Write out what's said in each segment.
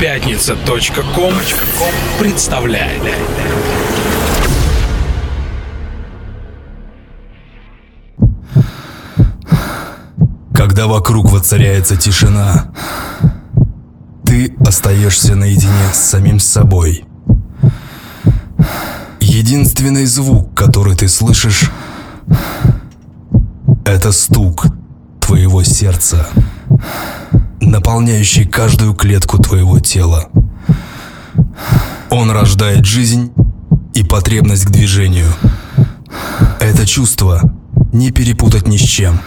Пятница.ком представляет. Когда вокруг воцаряется тишина, ты остаешься наедине с самим собой. Единственный звук, который ты слышишь, это стук твоего сердца, наполняющий каждую клетку твоего тела. Он рождает жизнь и потребность к движению. Это чувство не перепутать ни с чем.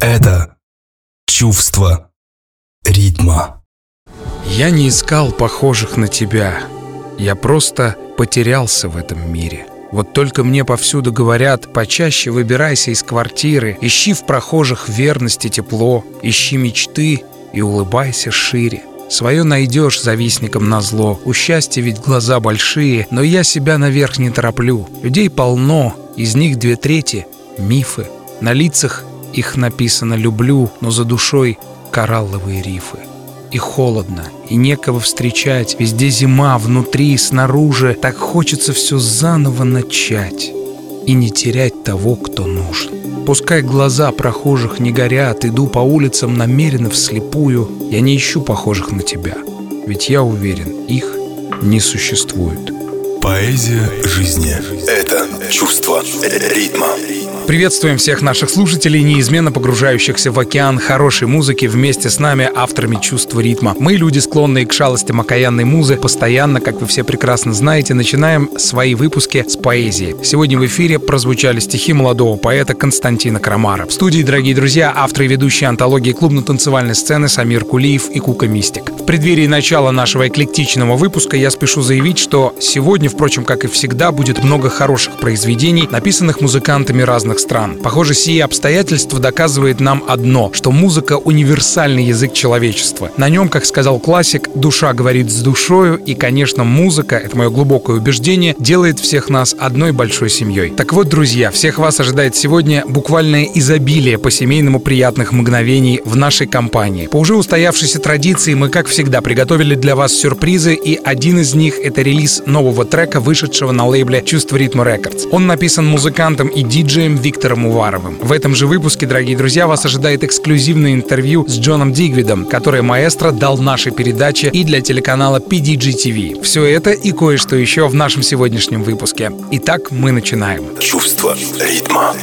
Это чувство ритма. Я не искал похожих на тебя. Я просто потерялся в этом мире. Вот только мне повсюду говорят, почаще выбирайся из квартиры, ищи в прохожих верности тепло, ищи мечты и улыбайся шире. Свое найдешь завистником на зло. У счастья ведь глаза большие, но я себя наверх не тороплю. Людей полно, из них две трети — мифы. На лицах их написано «люблю», но за душой коралловые рифы. И холодно, и некого встречать, везде зима, внутри и снаружи. Так хочется все заново начать и не терять того, кто нужен. Пускай глаза прохожих не горят, иду по улицам намеренно вслепую. Я не ищу похожих на тебя, ведь я уверен, их не существует. Поэзия жизни – это чувство ритма. Приветствуем всех наших слушателей, неизменно погружающихся в океан хорошей музыки вместе с нами, авторами чувства ритма. Мы, люди, склонные к шалостям окаянной музы, постоянно, как вы все прекрасно знаете, начинаем свои выпуски с поэзии. Сегодня в эфире прозвучали стихи молодого поэта Константина Крамара. В студии, дорогие друзья, авторы и ведущие антологии клубно-танцевальной сцены Самир Кулиев и Кука Мистик. В преддверии начала нашего эклектичного выпуска я спешу заявить, что сегодня, впрочем, как и всегда, будет много хороших произведений, написанных музыкантами разных стран. Похоже, сие обстоятельства доказывает нам одно, что музыка — универсальный язык человечества. На нем, как сказал классик, душа говорит с душою, и, конечно, музыка, это мое глубокое убеждение, делает всех нас одной большой семьей. Так вот, друзья, всех вас ожидает сегодня буквальное изобилие по-семейному приятных мгновений в нашей компании. По уже устоявшейся традиции мы, как всегда, приготовили для вас сюрпризы, и один из них — это релиз нового трека, вышедшего на лейбле «Чувство ритма Рекордс». Он написан музыкантом и диджеем Виктором Уваровым. В этом же выпуске, дорогие друзья, вас ожидает эксклюзивное интервью с Джоном Дигвидом, которое маэстро дал нашей передаче и для телеканала PDG TV. Все это и кое-что еще в нашем сегодняшнем выпуске. Итак, мы начинаем. Чувство ритма.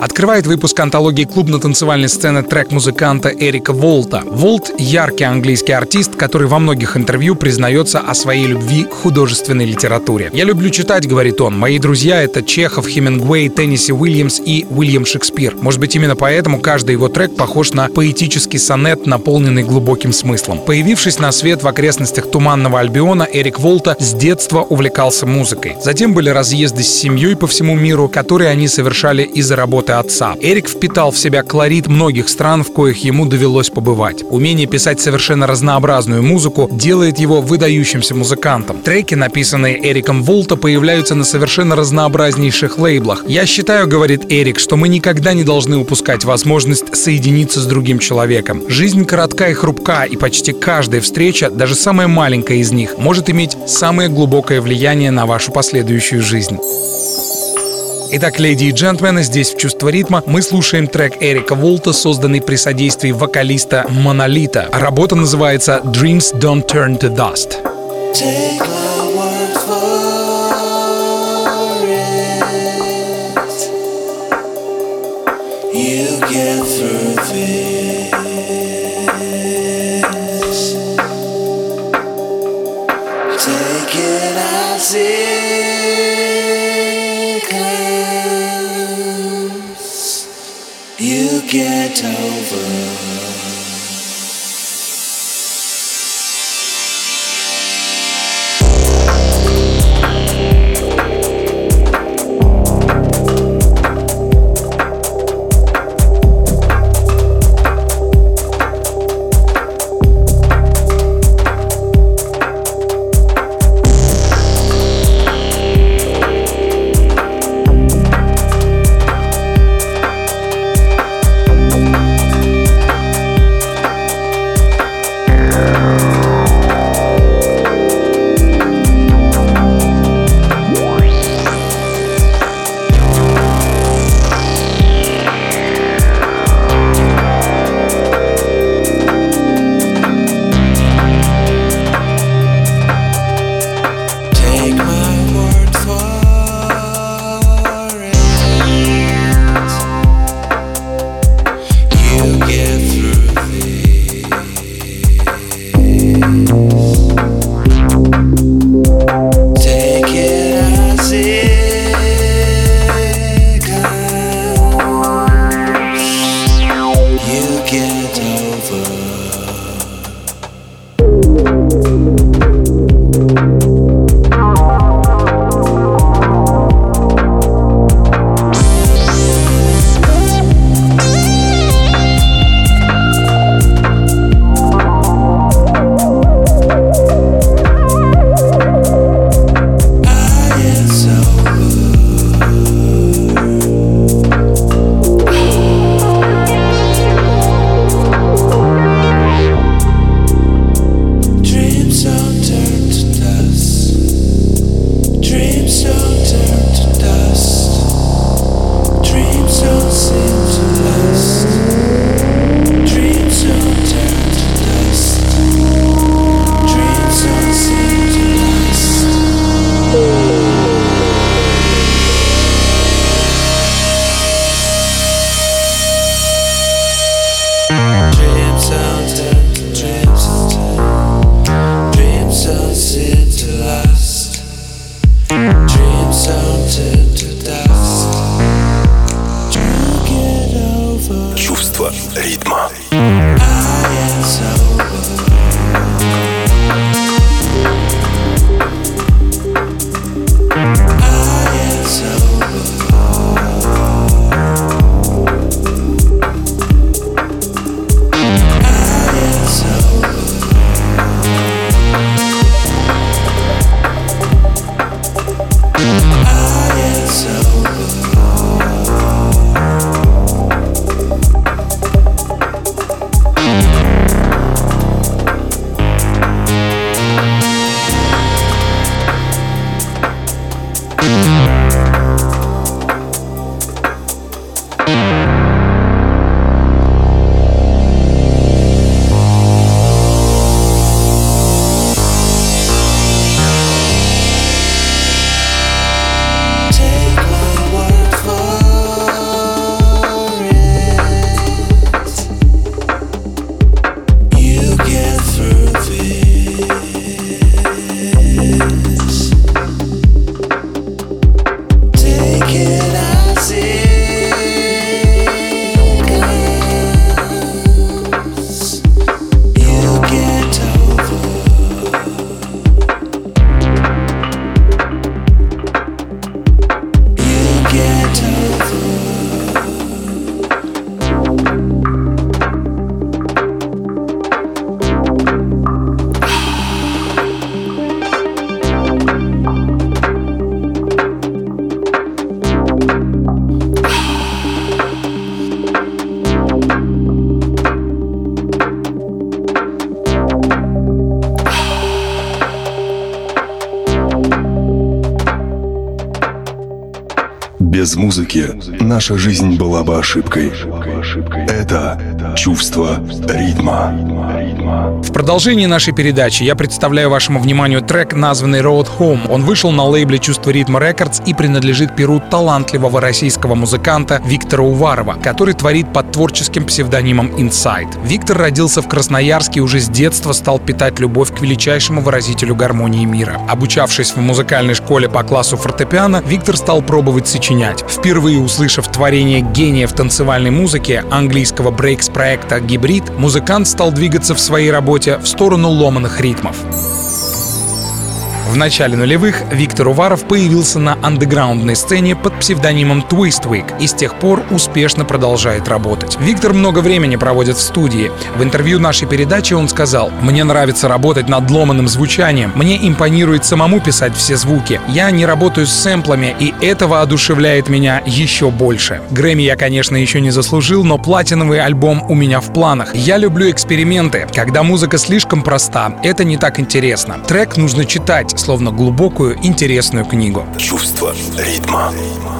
Открывает выпуск антологии клубно-танцевальной сцены трек музыканта Эрика Волта. Волт — яркий английский артист, который во многих интервью признается о своей любви к художественной литературе. «Я люблю читать», — говорит он. «Мои друзья — это Чехов, Хемингуэй, Тенниси Уильямс и Уильям Шекспир. Может быть, именно поэтому каждый его трек похож на поэтический сонет, наполненный глубоким смыслом. Появившись на свет в окрестностях Туманного Альбиона, Эрик Волта с детства увлекался музыкой. Затем были разъезды с семьей по всему миру, которые они совершали из-за работы отца. Эрик впитал в себя колорит многих стран, в коих ему довелось побывать. Умение писать совершенно разнообразную музыку делает его выдающимся музыкантом. Треки, написанные Эриком Волта, появляются на совершенно разнообразнейших лейблах. «Я считаю, — говорит Эрик, — что мы никогда не должны упускать возможность соединиться с другим человеком. Жизнь коротка и хрупка, и почти каждая встреча, даже самая маленькая из них, может иметь самое глубокое влияние на вашу последующую жизнь. Итак, леди и джентльмены, здесь в «Чувство ритма» мы слушаем трек Эрика Волта, созданный при содействии вокалиста Монолита. Работа называется «Dreams Don't Turn to Dust». Take get Без музыки наша жизнь была бы ошибкой. Это чувство ритма. В продолжении нашей передачи я представляю вашему вниманию трек, названный Road Home. Он вышел на лейбле «Чувство ритма Records и принадлежит перу талантливого российского музыканта Виктора Уварова, который творит под творческим псевдонимом Inside. Виктор родился в Красноярске и уже с детства стал питать любовь к величайшему выразителю гармонии мира. Обучавшись в музыкальной школе по классу фортепиано, Виктор стал пробовать сочинять. Впервые услышав творение гения в танцевальной музыке английского брейкс-проекта «Гибрид», музыкант стал двигаться в своей работе в сторону ломаных ритмов. В начале нулевых Виктор Уваров появился на андеграундной сцене под псевдонимом Twistwick и с тех пор успешно продолжает работать. Виктор много времени проводит в студии. В интервью нашей передачи он сказал, «Мне нравится работать над ломаным звучанием, мне импонирует самому писать все звуки. Я не работаю с сэмплами, и это воодушевляет меня еще больше. Грэмми я, конечно, еще не заслужил, но платиновый альбом у меня в планах. Я люблю эксперименты. Когда музыка слишком проста, это не так интересно. Трек нужно читать, словно глубокую, интересную книгу. Чувство ритма.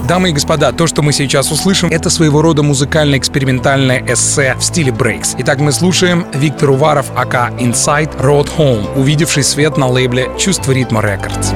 Дамы и господа, то, что мы сейчас услышим, это своего рода музыкально-экспериментальное эссе в стиле брейкс. Итак, мы слушаем Виктор Уваров, АК Inside Road Home, увидевший свет на лейбле «Чувство ритма Рекордс».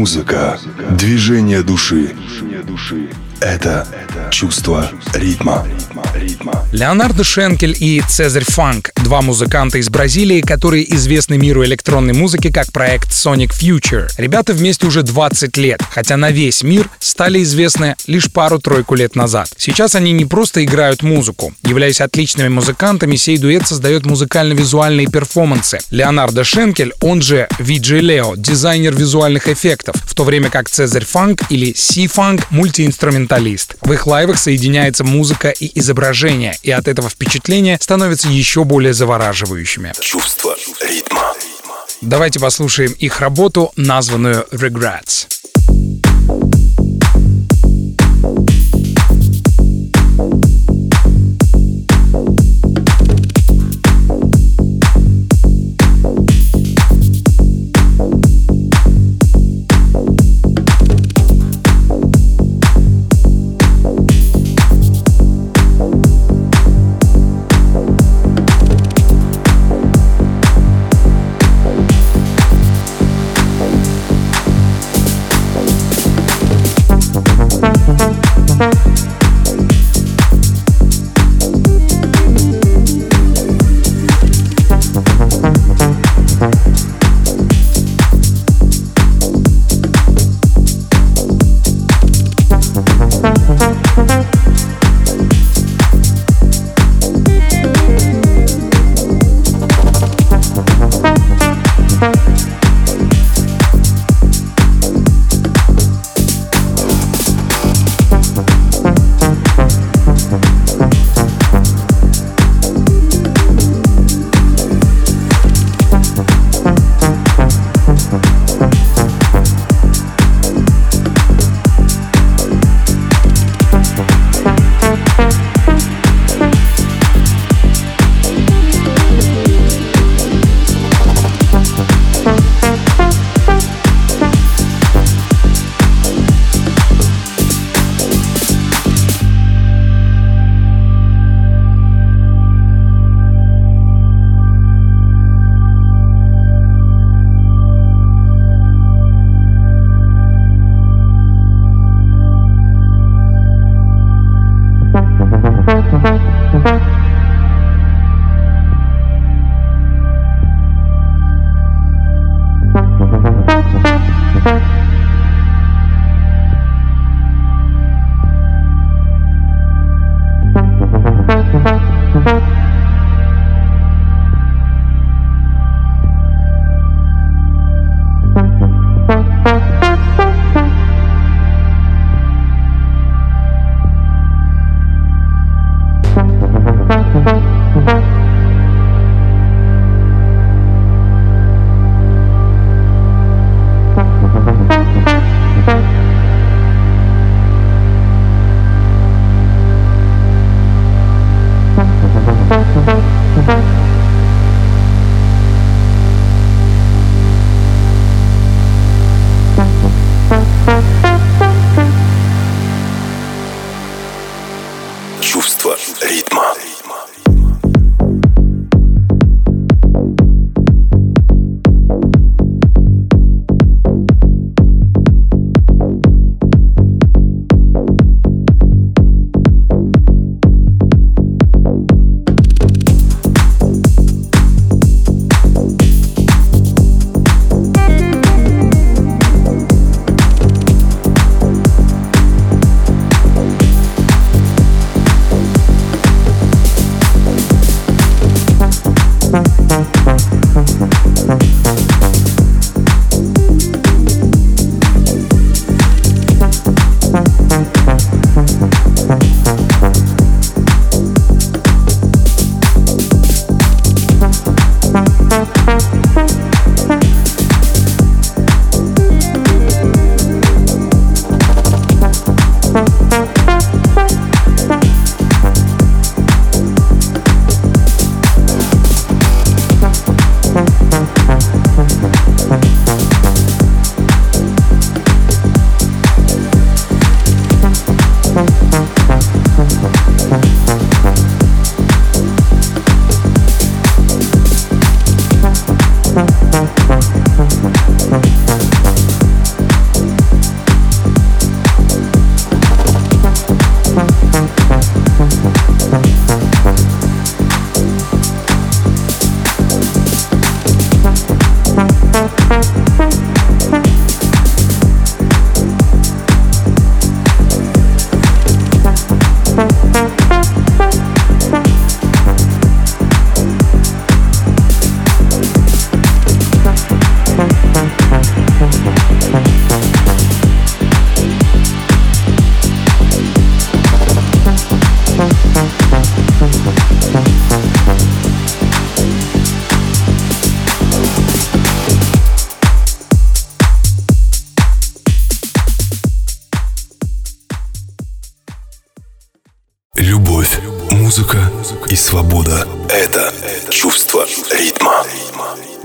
Музыка, движение души. Это чувство ритма. Леонардо Шенкель и Цезарь Фанк — два музыканта из Бразилии, которые известны миру электронной музыки как проект Sonic Future. Ребята вместе уже 20 лет, хотя на весь мир стали известны лишь пару-тройку лет назад. Сейчас они не просто играют музыку. Являясь отличными музыкантами, сей дуэт создает музыкально-визуальные перформансы. Леонардо Шенкель, он же VJ Leo, дизайнер визуальных эффектов, в то время как Цезарь Фанк или Си-Фанк — мультиинструменталист. В их лайвах соединяется музыка и изображение, и от этого впечатления становятся еще более завораживающими. Чувство ритма. Давайте послушаем их работу, названную Regrets. музыка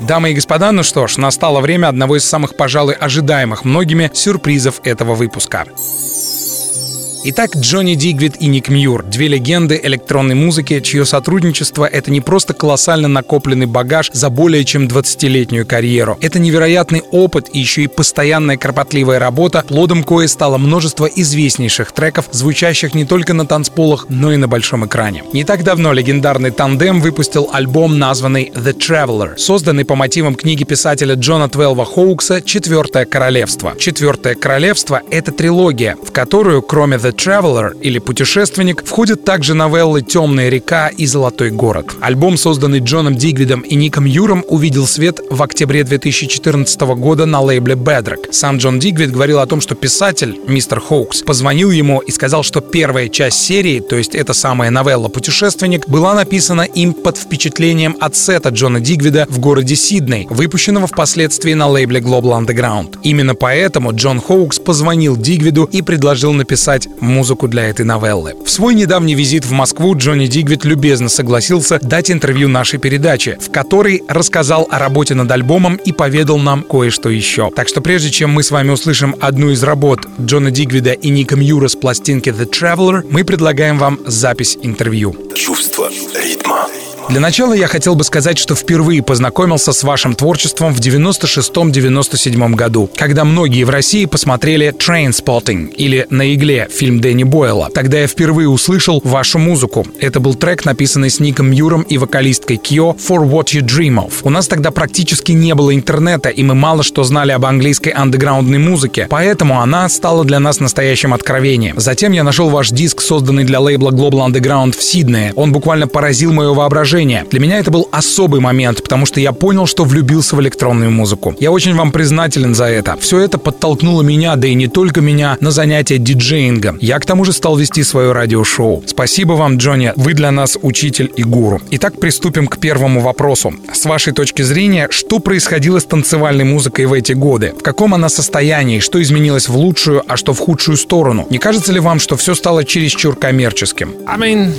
Дамы и господа, ну что ж, настало время одного из самых, пожалуй, ожидаемых многими сюрпризов этого выпуска. Итак, Джонни Дигвид и Ник Мьюр — две легенды электронной музыки, чье сотрудничество — это не просто колоссально накопленный багаж за более чем 20-летнюю карьеру. Это невероятный опыт и еще и постоянная кропотливая работа, плодом кое стало множество известнейших треков, звучащих не только на танцполах, но и на большом экране. Не так давно легендарный тандем выпустил альбом, названный The Traveler, созданный по мотивам книги писателя Джона Твелва Хоукса «Четвертое королевство». «Четвертое королевство» — это трилогия, в которую, кроме The Traveler или «Путешественник» входят также новеллы «Темная река» и «Золотой город». Альбом, созданный Джоном Дигвидом и Ником Мюром, увидел свет в октябре 2014 года на лейбле Bedrock. Сам Джон Дигвид говорил о том, что писатель, мистер Хоукс, позвонил ему и сказал, что первая часть серии, то есть эта самая новелла «Путешественник», была написана им под впечатлением от сета Джона Дигвида в городе Сидней, выпущенного впоследствии на лейбле Global Underground. Именно поэтому Джон Хоукс позвонил Дигвиду и предложил написать музыку для этой новеллы. В свой недавний визит в Москву Джонни Дигвид любезно согласился дать интервью нашей передаче, в которой рассказал о работе над альбомом и поведал нам кое-что еще. Так что прежде чем мы с вами услышим одну из работ Джона Дигвида и Ника Мьюра с пластинки The Traveler, мы предлагаем вам запись интервью. Чувство ритма. Для начала я хотел бы сказать, что впервые познакомился с вашим творчеством в 96-97 году, когда многие в России посмотрели Trainspotting или «На игле» фильм Дэнни Бойла. Тогда я впервые услышал вашу музыку. Это был трек, написанный с Ником Мьюром и вокалисткой Кио «For What You Dream Of». У нас тогда практически не было интернета, и мы мало что знали об английской андеграундной музыке, поэтому она стала для нас настоящим откровением. Затем я нашел ваш диск, созданный для лейбла Global Underground в Сиднее. Он буквально поразил мое воображение движения. Для меня это был особый момент, потому что я понял, что влюбился в электронную музыку. Я очень вам признателен за это. Все это подтолкнуло меня, да и не только меня, на занятия диджеингом. Я к тому же стал вести свое радиошоу. Спасибо вам, Джонни, вы для нас учитель и гуру. Итак, приступим к первому вопросу. С вашей точки зрения, что происходило с танцевальной музыкой в эти годы? В каком она состоянии? Что изменилось в лучшую, а что в худшую сторону? Не кажется ли вам, что все стало чересчур коммерческим? I mean.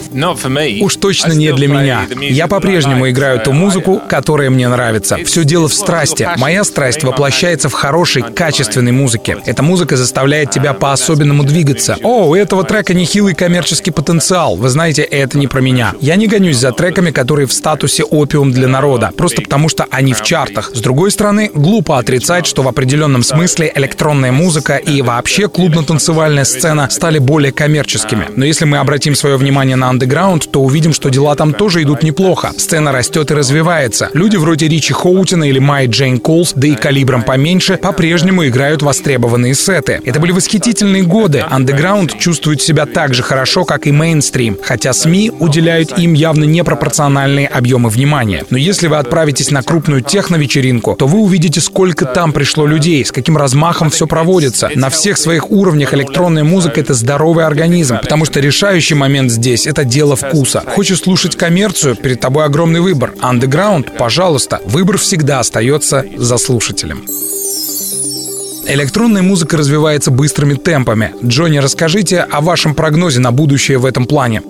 Уж точно не для меня. Я по-прежнему играю ту музыку, которая мне нравится. Все дело в страсти. Моя страсть воплощается в хорошей, качественной музыке. Эта музыка заставляет тебя по-особенному двигаться. О, у этого трека нехилый коммерческий потенциал. Вы знаете, это не про меня. Я не гонюсь за треками, которые в статусе опиум для народа, просто потому что они в чартах. С другой стороны, глупо отрицать, что в определенном смысле электронная музыка и вообще клубно-танцевальная сцена стали более коммерческими. Но если мы обратим свое внимание на андеграунд, то увидим, что дела там тоже идут неплохо. Сцена растет и развивается. Люди вроде Ричи Хоутина или Май Джейн Колс, да и калибром поменьше, по-прежнему играют востребованные сеты. Это были восхитительные годы. Андеграунд чувствует себя так же хорошо, как и мейнстрим, хотя СМИ уделяют им явно непропорциональные объемы внимания. Но если вы отправитесь на крупную техно-вечеринку, то вы увидите, сколько там пришло людей, с каким размахом все проводится. На всех своих уровнях электронная музыка — это здоровый организм, потому что решающий момент здесь — это дело вкуса. Хочешь слушать коммерцию, перед тобой огромный выбор. Underground, пожалуйста, выбор всегда остается за слушателем. Электронная музыка развивается быстрыми темпами. Джонни, расскажите о вашем прогнозе на будущее в этом плане.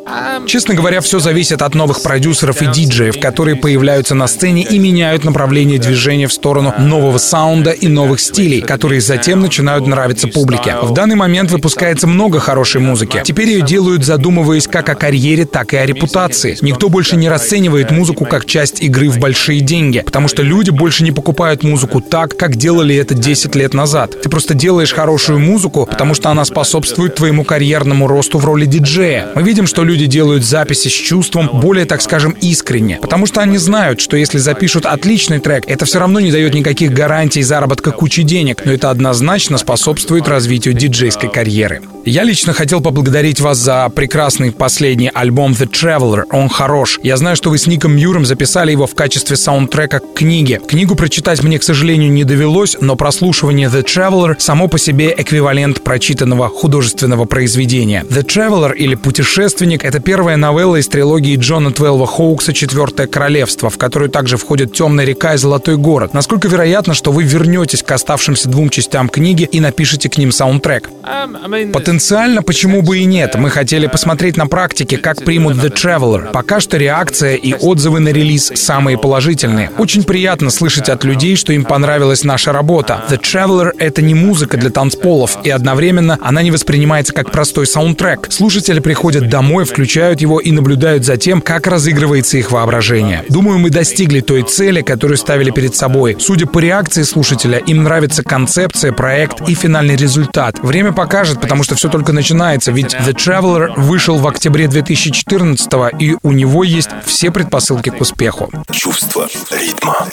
Честно говоря, все зависит от новых продюсеров и диджеев, которые появляются на сцене и меняют направление движения в сторону нового саунда и новых стилей, которые затем начинают нравиться публике. В данный момент выпускается много хорошей музыки. Теперь ее делают, задумываясь как о карьере, так и о репутации. Никто больше не расценивает музыку как часть игры в большие деньги, потому что люди больше не покупают музыку так, как делали это 10 лет назад назад. Ты просто делаешь хорошую музыку, потому что она способствует твоему карьерному росту в роли диджея. Мы видим, что люди делают записи с чувством, более, так скажем, искренне. Потому что они знают, что если запишут отличный трек, это все равно не дает никаких гарантий заработка кучи денег, но это однозначно способствует развитию диджейской карьеры. Я лично хотел поблагодарить вас за прекрасный последний альбом The Traveler. Он хорош. Я знаю, что вы с Ником Мьюром записали его в качестве саундтрека к книге. Книгу прочитать мне, к сожалению, не довелось, но прослушивание The Traveler само по себе эквивалент прочитанного художественного произведения. The Traveler или Путешественник — это первая новелла из трилогии Джона Твелва Хоукса «Четвертое королевство», в которую также входят «Темная река» и «Золотой город». Насколько вероятно, что вы вернетесь к оставшимся двум частям книги и напишите к ним саундтрек? Um, Потенциально, почему бы и нет? Мы хотели посмотреть на практике, как примут The Traveler. Пока что реакция и отзывы на релиз самые положительные. Очень приятно слышать от людей, что им понравилась наша работа. The Traveler — это не музыка для танцполов, и одновременно она не воспринимается как простой саундтрек. Слушатели приходят домой, включают его и наблюдают за тем, как разыгрывается их воображение. Думаю, мы достигли той цели, которую ставили перед собой. Судя по реакции слушателя, им нравится концепция, проект и финальный результат. Время покажет, потому что все только начинается, ведь The Traveler вышел в октябре 2014 и у него есть все предпосылки к успеху. Чувство ритма.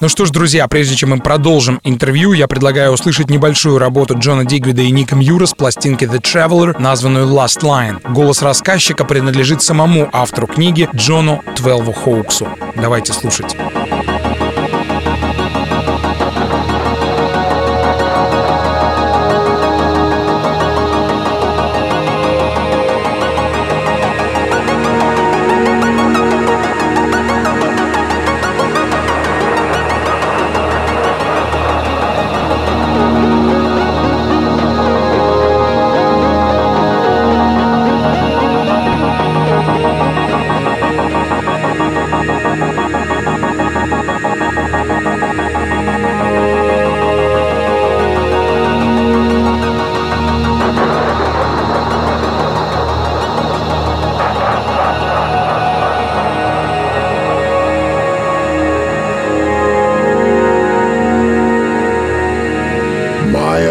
Ну что ж, друзья, прежде чем мы продолжим интервью, я предлагаю услышать небольшую работу Джона Дигвида и Ника Мьюра с пластинки The Traveler, названную Last Line. Голос рассказчика принадлежит самому автору книги Джону Твелву Хоуксу. Давайте слушать.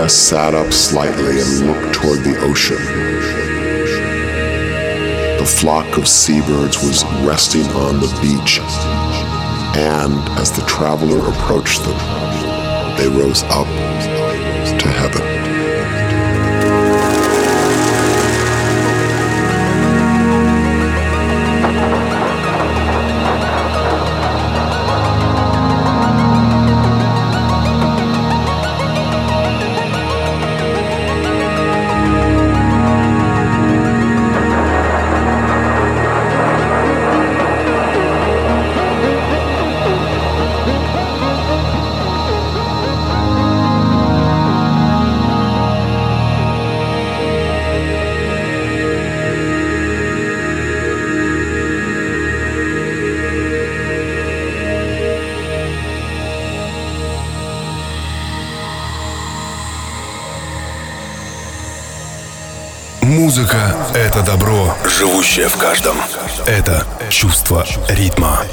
Sat up slightly and looked toward the ocean. The flock of seabirds was resting on the beach, and as the traveler approached them, they rose up to heaven. Музыка — это добро. Живущее в каждом. Это чувство ритма.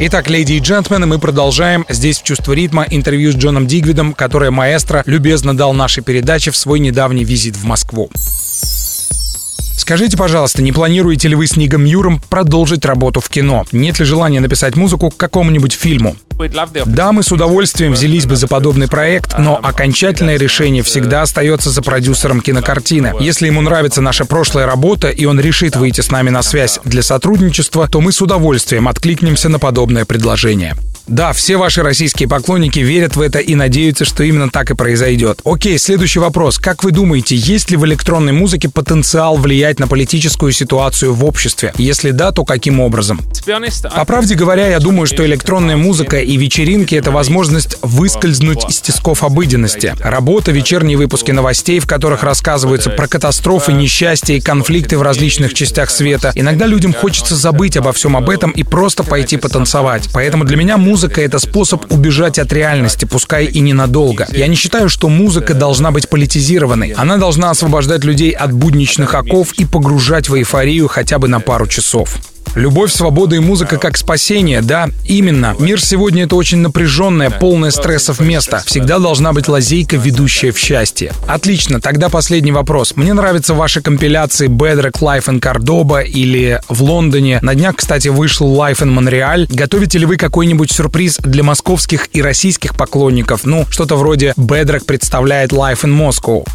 Итак, леди и джентльмены, мы продолжаем здесь в «Чувство ритма» интервью с Джоном Дигвидом, которое маэстро любезно дал нашей передаче в свой недавний визит в Москву. Скажите, пожалуйста, не планируете ли вы с Нигом Мьюром продолжить работу в кино? Нет ли желания написать музыку к какому-нибудь фильму? Да, мы с удовольствием взялись бы за подобный проект, но окончательное решение всегда остается за продюсером кинокартины. Если ему нравится наша прошлая работа, и он решит выйти с нами на связь для сотрудничества, то мы с удовольствием откликнемся на подобное предложение. Да, все ваши российские поклонники верят в это и надеются, что именно так и произойдет. Окей, следующий вопрос. Как вы думаете, есть ли в электронной музыке потенциал влиять на политическую ситуацию в обществе? Если да, то каким образом? По правде говоря, я думаю, что электронная музыка и вечеринки — это возможность выскользнуть из тисков обыденности. Работа, вечерние выпуски новостей, в которых рассказываются про катастрофы, несчастья и конфликты в различных частях света. Иногда людям хочется забыть обо всем об этом и просто пойти потанцевать. Поэтому для меня музыка — это способ убежать от реальности, пускай и ненадолго. Я не считаю, что музыка должна быть политизированной. Она должна освобождать людей от будничных оков и погружать в эйфорию хотя бы на пару часов. Любовь, свобода и музыка как спасение, да, именно. Мир сегодня это очень напряженное, полное стрессов место. Всегда должна быть лазейка, ведущая в счастье. Отлично, тогда последний вопрос. Мне нравятся ваши компиляции Bedrock Life in Cordoba или в Лондоне. На днях, кстати, вышел Life in Montreal. Готовите ли вы какой-нибудь сюрприз для московских и российских поклонников? Ну, что-то вроде Bedrock представляет Life in Moscow.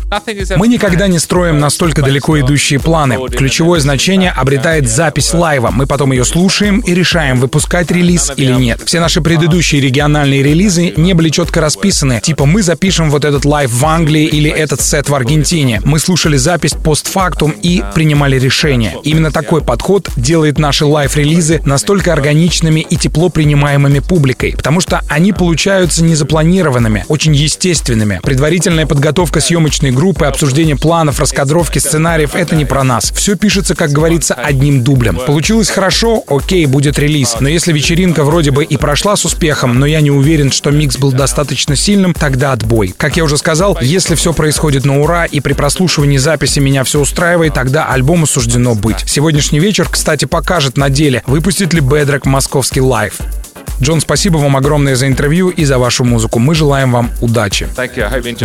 Мы никогда не строим настолько далеко идущие планы. Ключевое значение обретает запись лайва. Мы Мы потом ее слушаем и решаем, выпускать релиз или нет. Все наши предыдущие региональные релизы не были четко расписаны. Типа мы запишем вот этот лайв в Англии или этот сет в Аргентине. Мы слушали запись постфактум и принимали решение. Именно такой подход делает наши лайв-релизы настолько органичными и тепло принимаемыми публикой, потому что они получаются незапланированными, очень естественными. Предварительная подготовка съемочной группы, обсуждение планов, раскадровки сценариев — это не про нас. Все пишется, как говорится, одним дублем. Получилось хорошо, окей, будет релиз. Но если вечеринка вроде бы и прошла с успехом, но я не уверен, что микс был достаточно сильным, тогда отбой. Как я уже сказал, если все происходит на ура и при прослушивании записи меня все устраивает, тогда альбому суждено быть. Сегодняшний вечер, кстати, покажет на деле, выпустит ли Bedrock московский лайв. Джон, спасибо вам огромное за интервью и за вашу музыку. Мы желаем вам удачи.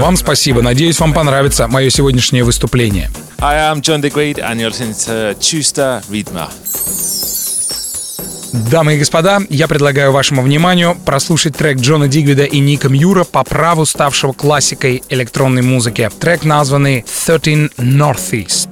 Вам спасибо. Надеюсь, вам понравится мое сегодняшнее выступление. Дамы и господа, я предлагаю вашему вниманию прослушать трек Джона Дигвида и Ника Мьюра по праву ставшего классикой электронной музыки. Трек названный 13 Northeast.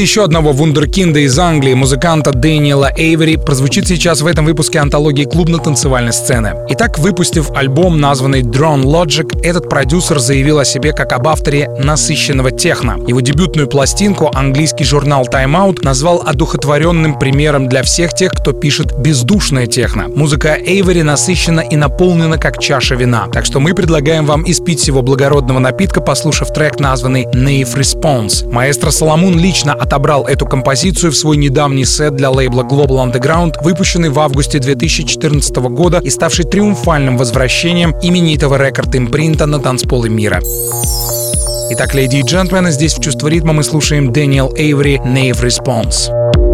Еще одного вундеркинда из Англии, музыканта Дэниела Эйвери, прозвучит сейчас в этом выпуске антологии клубно-танцевальной сцены. Итак, выпустив альбом, названный Drone Logic, этот продюсер заявил о себе как об авторе насыщенного техно. Его дебютную пластинку английский журнал Time Out назвал одухотворенным примером для всех тех, кто пишет бездушное техно. Музыка Эйвери насыщена и наполнена как чаша вина. Так что мы предлагаем вам испить всего благородного напитка, послушав трек, названный Naive Response. Маэстро Соломун Ли лично отобрал эту композицию в свой недавний сет для лейбла Global Underground, выпущенный в августе 2014 года и ставший триумфальным возвращением именитого рекорд-импринта на танцполы мира. Итак, леди и джентльмены, здесь в «Чувство ритма» мы слушаем Дэниел Эйври «Nave Response».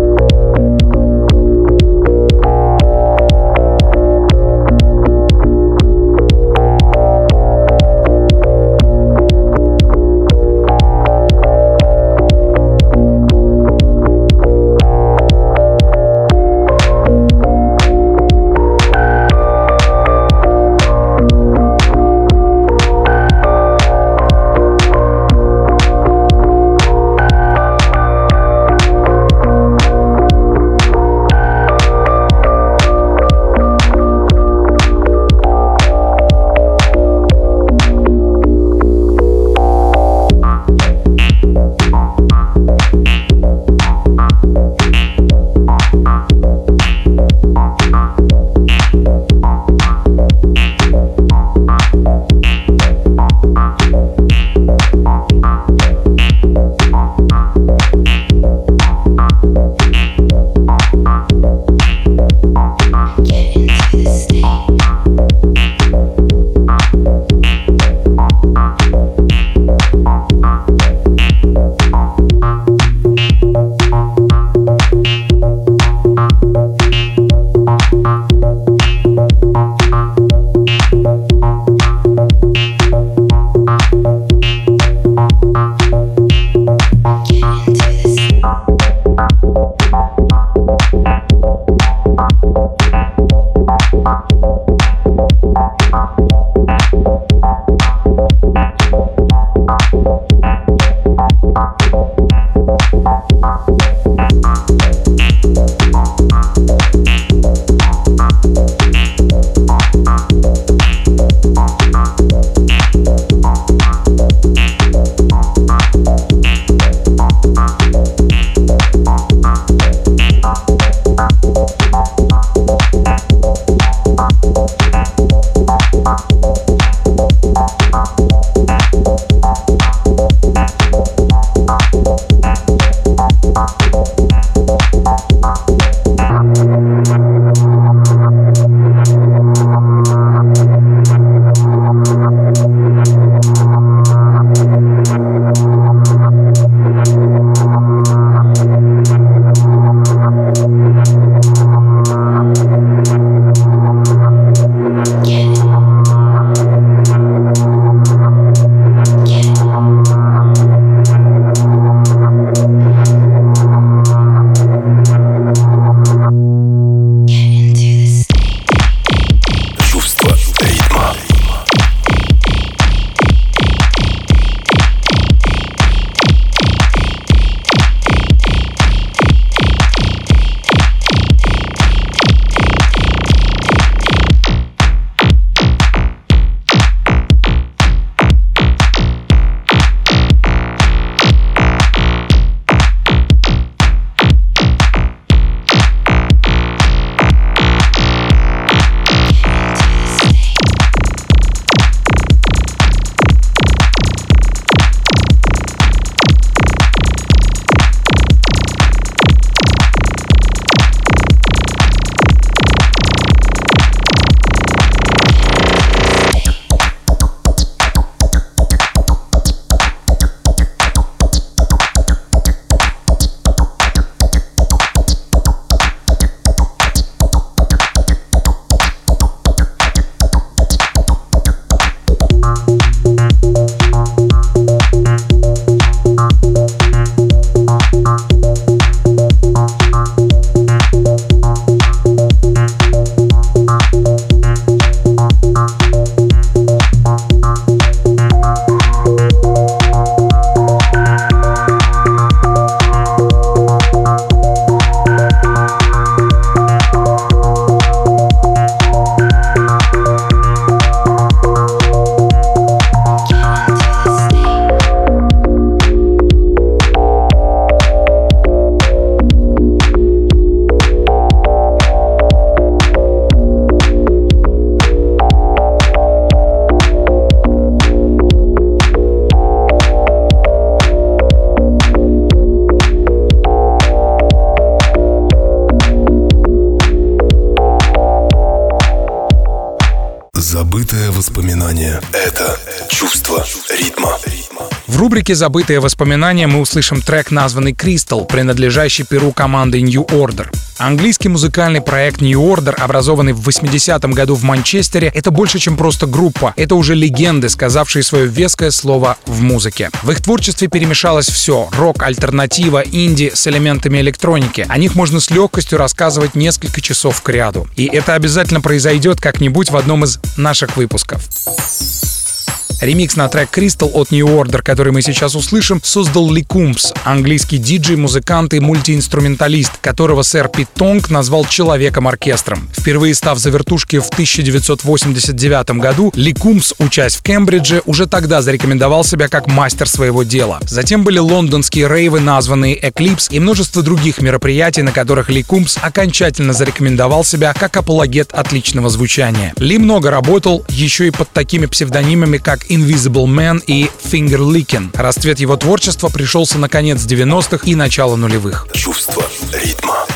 Рубрике «Забытые воспоминания» мы услышим трек, названный «Crystal», принадлежащий перу команды New Order. Английский музыкальный проект New Order, образованный в 80-м году в Манчестере, это больше, чем просто группа. Это уже легенды, сказавшие свое веское слово в музыке. В их творчестве перемешалось все — рок, альтернатива, инди с элементами электроники. О них можно с легкостью рассказывать несколько часов к ряду. И это обязательно произойдет как-нибудь в одном из наших выпусков. Ремикс на трек Crystal от New Order, который мы сейчас услышим, создал Ли Кумпс, английский диджей, музыкант и мультиинструменталист, которого сэр Пит Тонг назвал «человеком-оркестром». Впервые став за вертушки в 1989 году, Ли Кумпс, учась в Кембридже, уже тогда зарекомендовал себя как мастер своего дела. Затем были лондонские рейвы, названные Eclipse, и множество других мероприятий, на которых Ли Кумпс окончательно зарекомендовал себя как апологет отличного звучания. Ли много работал еще и под такими псевдонимами, как Invisible Man и Finger Licking. Расцвет его творчества пришелся на конец 90-х и начало нулевых. Чувство ритма.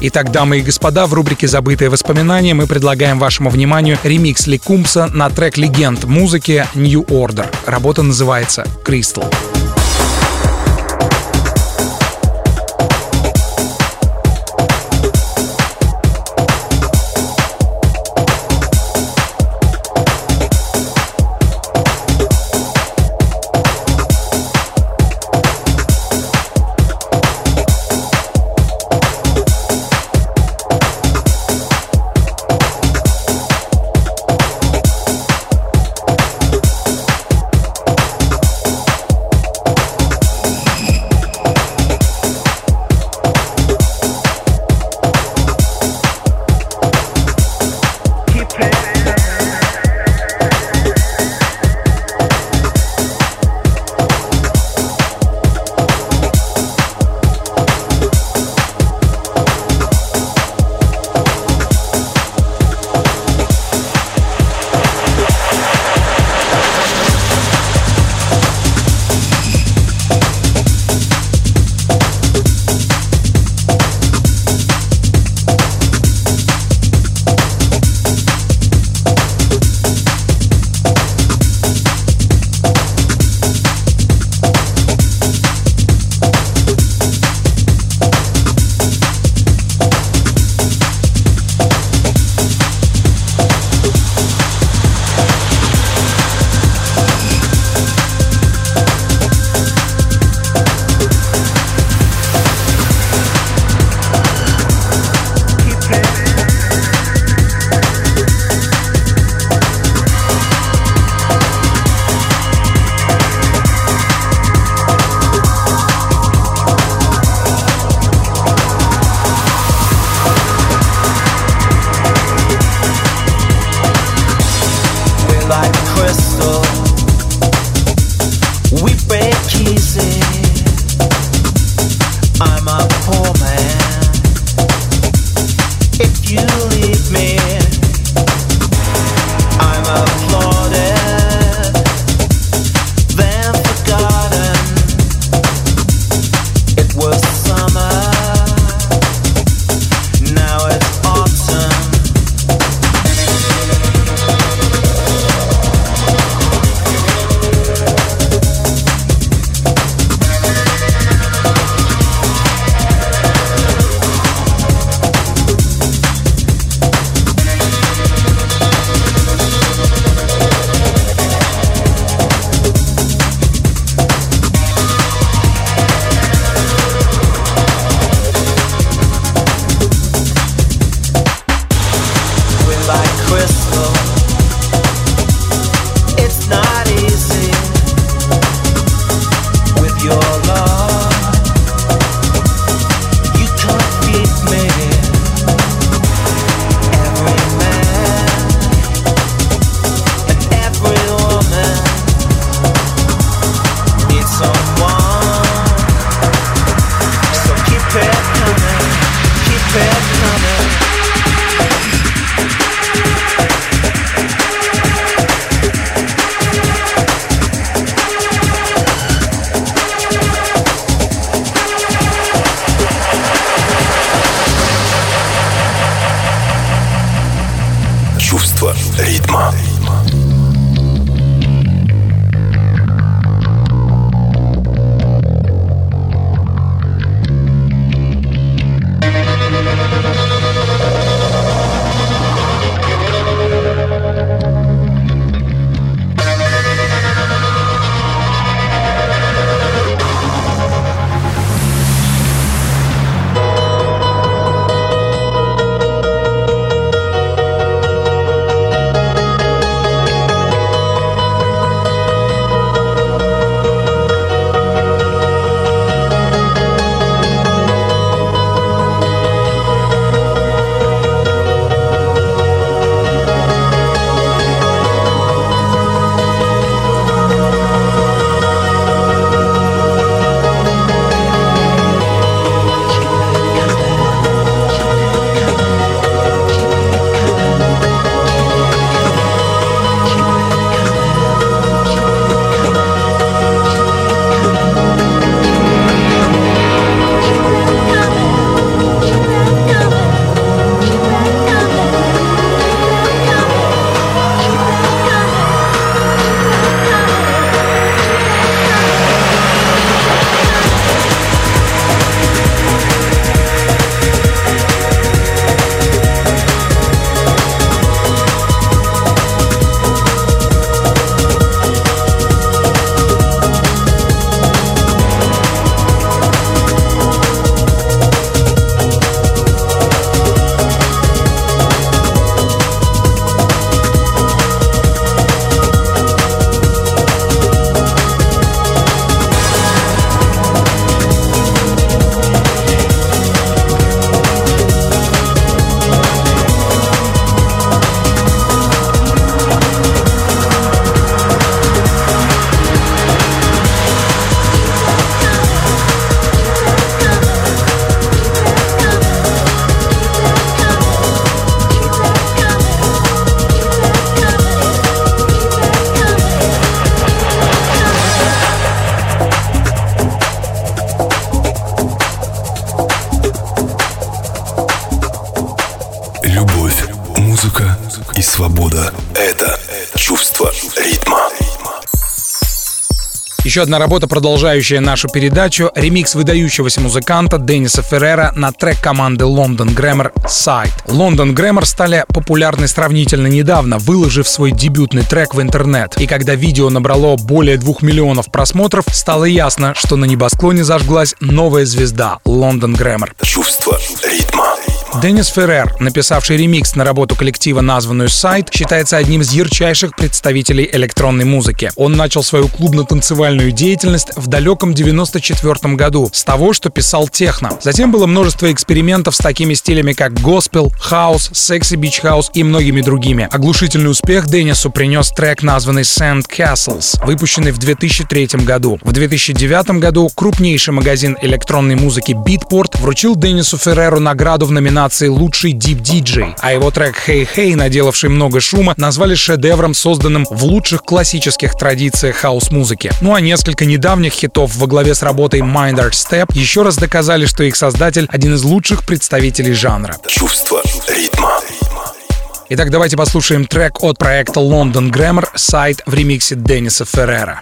Итак, дамы и господа, в рубрике «Забытые воспоминания» мы предлагаем вашему вниманию ремикс Ли Кумпса на трек легенд музыки New Order. Работа называется «Crystal». чувство ритма. Еще одна работа, продолжающая нашу передачу, ремикс выдающегося музыканта Денниса Феррера на трек команды London Grammar «Sights». London Grammar стали популярны сравнительно недавно, выложив свой дебютный трек в интернет. И когда видео набрало более двух миллионов просмотров, стало ясно, что на небосклоне зажглась новая звезда — London Grammar. Чувство ритма. Деннис Феррер, написавший ремикс на работу коллектива, названную «Sights», считается одним из ярчайших представителей электронной музыки. Он начал свою клубно-танцевальную деятельность в далеком 94 году с того, что писал техно. Затем было множество экспериментов с такими стилями, как госпел, хаус, sexy beach house и многими другими. Оглушительный успех Деннису принес трек, названный Sand Castles, выпущенный в 2003 году. В 2009 году крупнейший магазин электронной музыки Beatport вручил Деннису Ферреру награду в номинации номинации «Лучший дип-диджей», а его трек «Hey Hey», наделавший много шума, назвали шедевром, созданным в лучших классических традициях хаос-музыки. Ну а несколько недавних хитов во главе с работой Mind Art Step еще раз доказали, что их создатель — один из лучших представителей жанра. Чувство ритма. Итак, давайте послушаем трек от проекта London Grammar «Сайт» в ремиксе Денниса Феррера.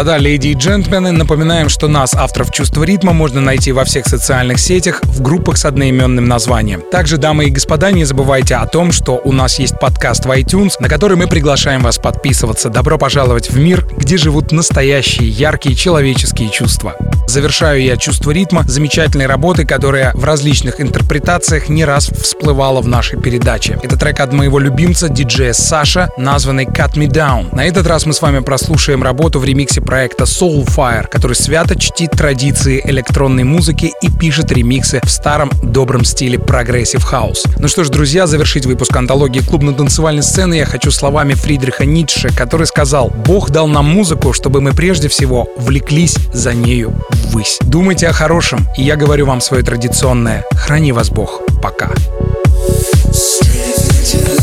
Господа, леди и джентльмены, напоминаем, что нас, авторов «Чувства ритма», можно найти во всех социальных сетях в группах с одноименным названием. Также, дамы и господа, не забывайте о том, что у нас есть подкаст в iTunes, на который мы приглашаем вас подписываться. Добро пожаловать в мир, где живут настоящие, яркие человеческие чувства. Завершаю я «Чувство ритма» замечательной работы, которая в различных интерпретациях не раз всплывала в нашей передаче. Это трек от моего любимца, диджея Саша, названный «Cut Me Down». На этот раз мы с вами прослушаем работу в ремиксе проекта Soulfire, который свято чтит традиции электронной музыки и пишет ремиксы в старом добром стиле прогрессив хаус. Ну что ж, друзья, завершить выпуск антологии клубно-танцевальной сцены я хочу словами Фридриха Ницше, который сказал «Бог дал нам музыку, чтобы мы прежде всего влеклись за нею ввысь. Думайте о хорошем, и я говорю вам свое традиционное «Храни вас Бог». Пока. Straight